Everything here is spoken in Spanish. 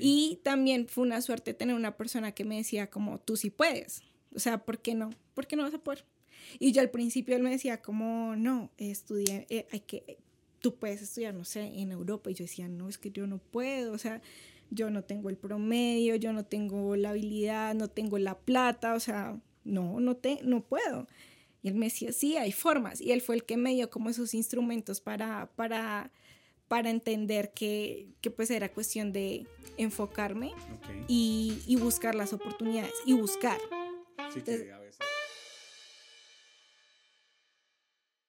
Y también fue una suerte tener una persona que me decía como, tú sí puedes. O sea, ¿por qué no? ¿Por qué no vas a poder? Y yo al principio él me decía como, no, estudié, eh, hay que, tú puedes estudiar, no sé, en Europa. Y yo decía, no, es que yo no puedo, o sea, yo no tengo el promedio, yo no tengo la habilidad, no tengo la plata, o sea, no, no, te, no puedo. Y él me decía, sí, hay formas. Y él fue el que me dio como esos instrumentos para, para, para entender que, que pues era cuestión de enfocarme y, y, buscar las oportunidades y buscar. Sí, que a veces